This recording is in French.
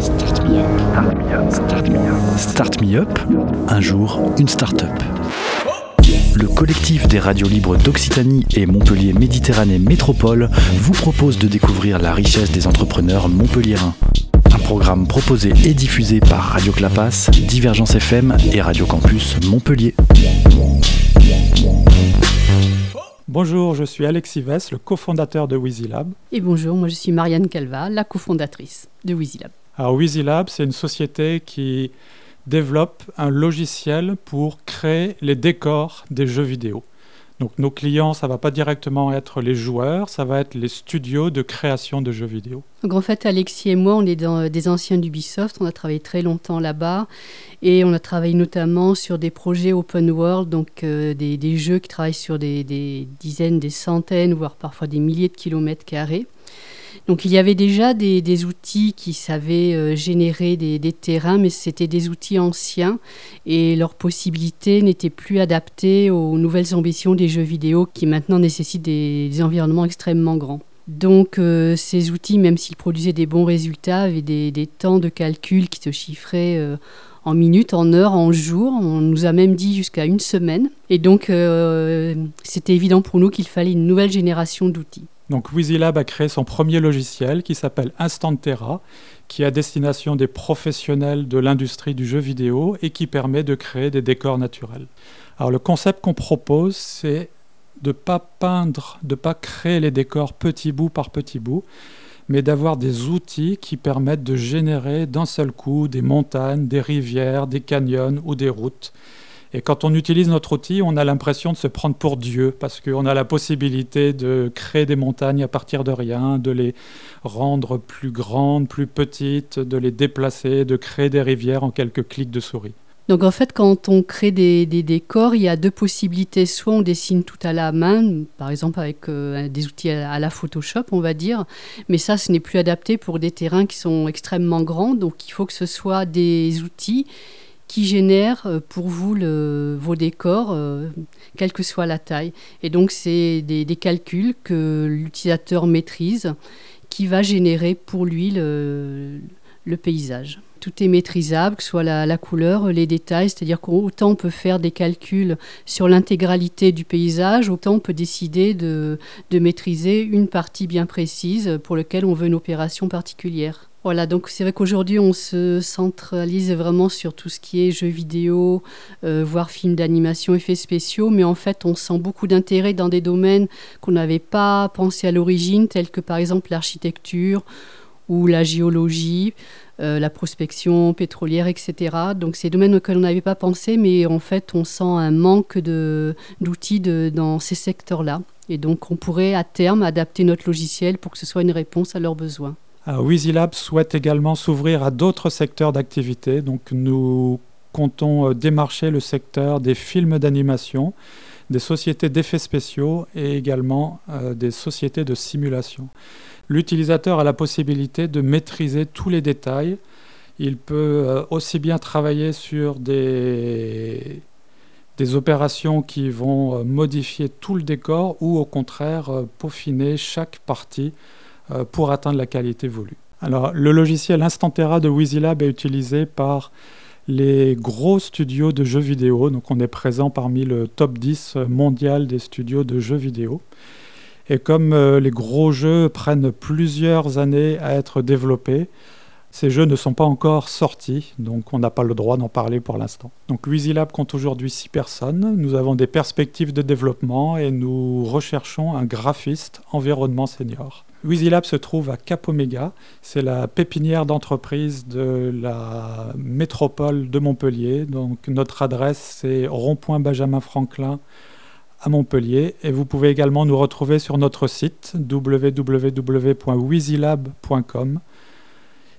Start Me Up. Start Me Up. Start Me Up. Un jour, une start-up. Le collectif des radios libres d'Occitanie et Montpellier Méditerranée Métropole vous propose de découvrir la richesse des entrepreneurs montpelliérains. Un programme proposé et diffusé par Radio Clapas, Divergence FM et Radio Campus Montpellier. Bonjour, je suis Alexis Vess, le cofondateur de WeezyLab. Et bonjour, moi je suis Marianne Calva, la cofondatrice de WeezyLab. Alors WeezyLab, c'est une société qui développe un logiciel pour créer les décors des jeux vidéo. Donc nos clients, ça va pas directement être les joueurs, ça va être les studios de création de jeux vidéo. Donc en fait, Alexis et moi, on est dans des anciens d'Ubisoft, on a travaillé très longtemps là-bas et on a travaillé notamment sur des projets open world, donc euh, des, jeux qui travaillent sur des dizaines, des centaines, voire parfois des milliers de kilomètres carrés. Donc il y avait déjà des, outils qui savaient euh, générer des, terrains, mais c'était des outils anciens et leurs possibilités n'étaient plus adaptées aux nouvelles ambitions des jeux vidéo qui maintenant nécessitent des, environnements extrêmement grands. Donc euh, ces outils, même s'ils produisaient des bons résultats, avaient des, temps de calcul qui se chiffraient euh, en minutes, en heures, en jours. On nous a même dit jusqu'à une semaine. Et donc c'était évident pour nous qu'il fallait une nouvelle génération d'outils. Donc WheezyLab a créé son premier logiciel qui s'appelle Instantera, qui est à destination des professionnels de l'industrie du jeu vidéo et qui permet de créer des décors naturels. Alors le concept qu'on propose, c'est de ne pas peindre, de ne pas créer les décors petit bout par petit bout, mais d'avoir des outils qui permettent de générer d'un seul coup des montagnes, des rivières, des canyons ou des routes et quand on utilise notre outil, on a l'impression de se prendre pour Dieu, parce qu'on a la possibilité de créer des montagnes à partir de rien, de les rendre plus grandes, plus petites, de les déplacer, de créer des rivières en quelques clics de souris. Donc en fait, quand on crée des, décors, il y a deux possibilités. Soit on dessine tout à la main, par exemple avec euh, des outils à, la Photoshop, on va dire, mais ça, ce n'est plus adapté pour des terrains qui sont extrêmement grands. Donc il faut que ce soit des outils qui génère euh, pour vous vos décors, euh, quelle que soit la taille. Et donc, c'est des, calculs que l'utilisateur maîtrise qui va générer pour lui le, paysage. Tout est maîtrisable, que ce soit la, couleur, les détails, c'est-à-dire qu'autant on peut faire des calculs sur l'intégralité du paysage, autant on peut décider de, de maîtriser une partie bien précise pour laquelle on veut une opération particulière. Voilà, donc c'est vrai qu'aujourd'hui on se centralise vraiment sur tout ce qui est jeux vidéo, euh, voire films d'animation, effets spéciaux, mais en fait on sent beaucoup d'intérêt dans des domaines qu'on n'avait pas pensé à l'origine, tels que par exemple l'architecture ou la géologie, euh, la prospection pétrolière, etc. Donc des domaines auxquels on n'avait pas pensé, mais en fait on sent un manque d'outils dans ces secteurs-là. Et donc on pourrait à terme adapter notre logiciel pour que ce soit une réponse à leurs besoins. WeezyLab souhaite également s'ouvrir à d'autres secteurs d'activité. Donc nous comptons euh, démarcher le secteur des films d'animation, des sociétés d'effets spéciaux et également euh, des sociétés de simulation. L'utilisateur a la possibilité de maîtriser tous les détails. Il peut euh, aussi bien travailler sur des, des opérations qui vont modifier tout le décor ou au contraire peaufiner chaque partie pour atteindre la qualité voulue. Alors, le logiciel Instantera de WheezyLab est utilisé par les gros studios de jeux vidéo. Donc, on est présent parmi le top 10 mondial des studios de jeux vidéo. Et comme euh, les gros jeux prennent plusieurs années à être développés, ces jeux ne sont pas encore sortis, donc on n'a pas le droit d'en parler pour l'instant. Donc WheezyLab compte aujourd'hui 6 personnes. Nous avons des perspectives de développement et nous recherchons un graphiste environnement senior. WeezyLab se trouve à Cap Omega. C'est la pépinière d'entreprise de la métropole de Montpellier. Donc notre adresse c'est rond-point Benjamin Franklin à Montpellier. Et vous pouvez également nous retrouver sur notre site www.weezylab.com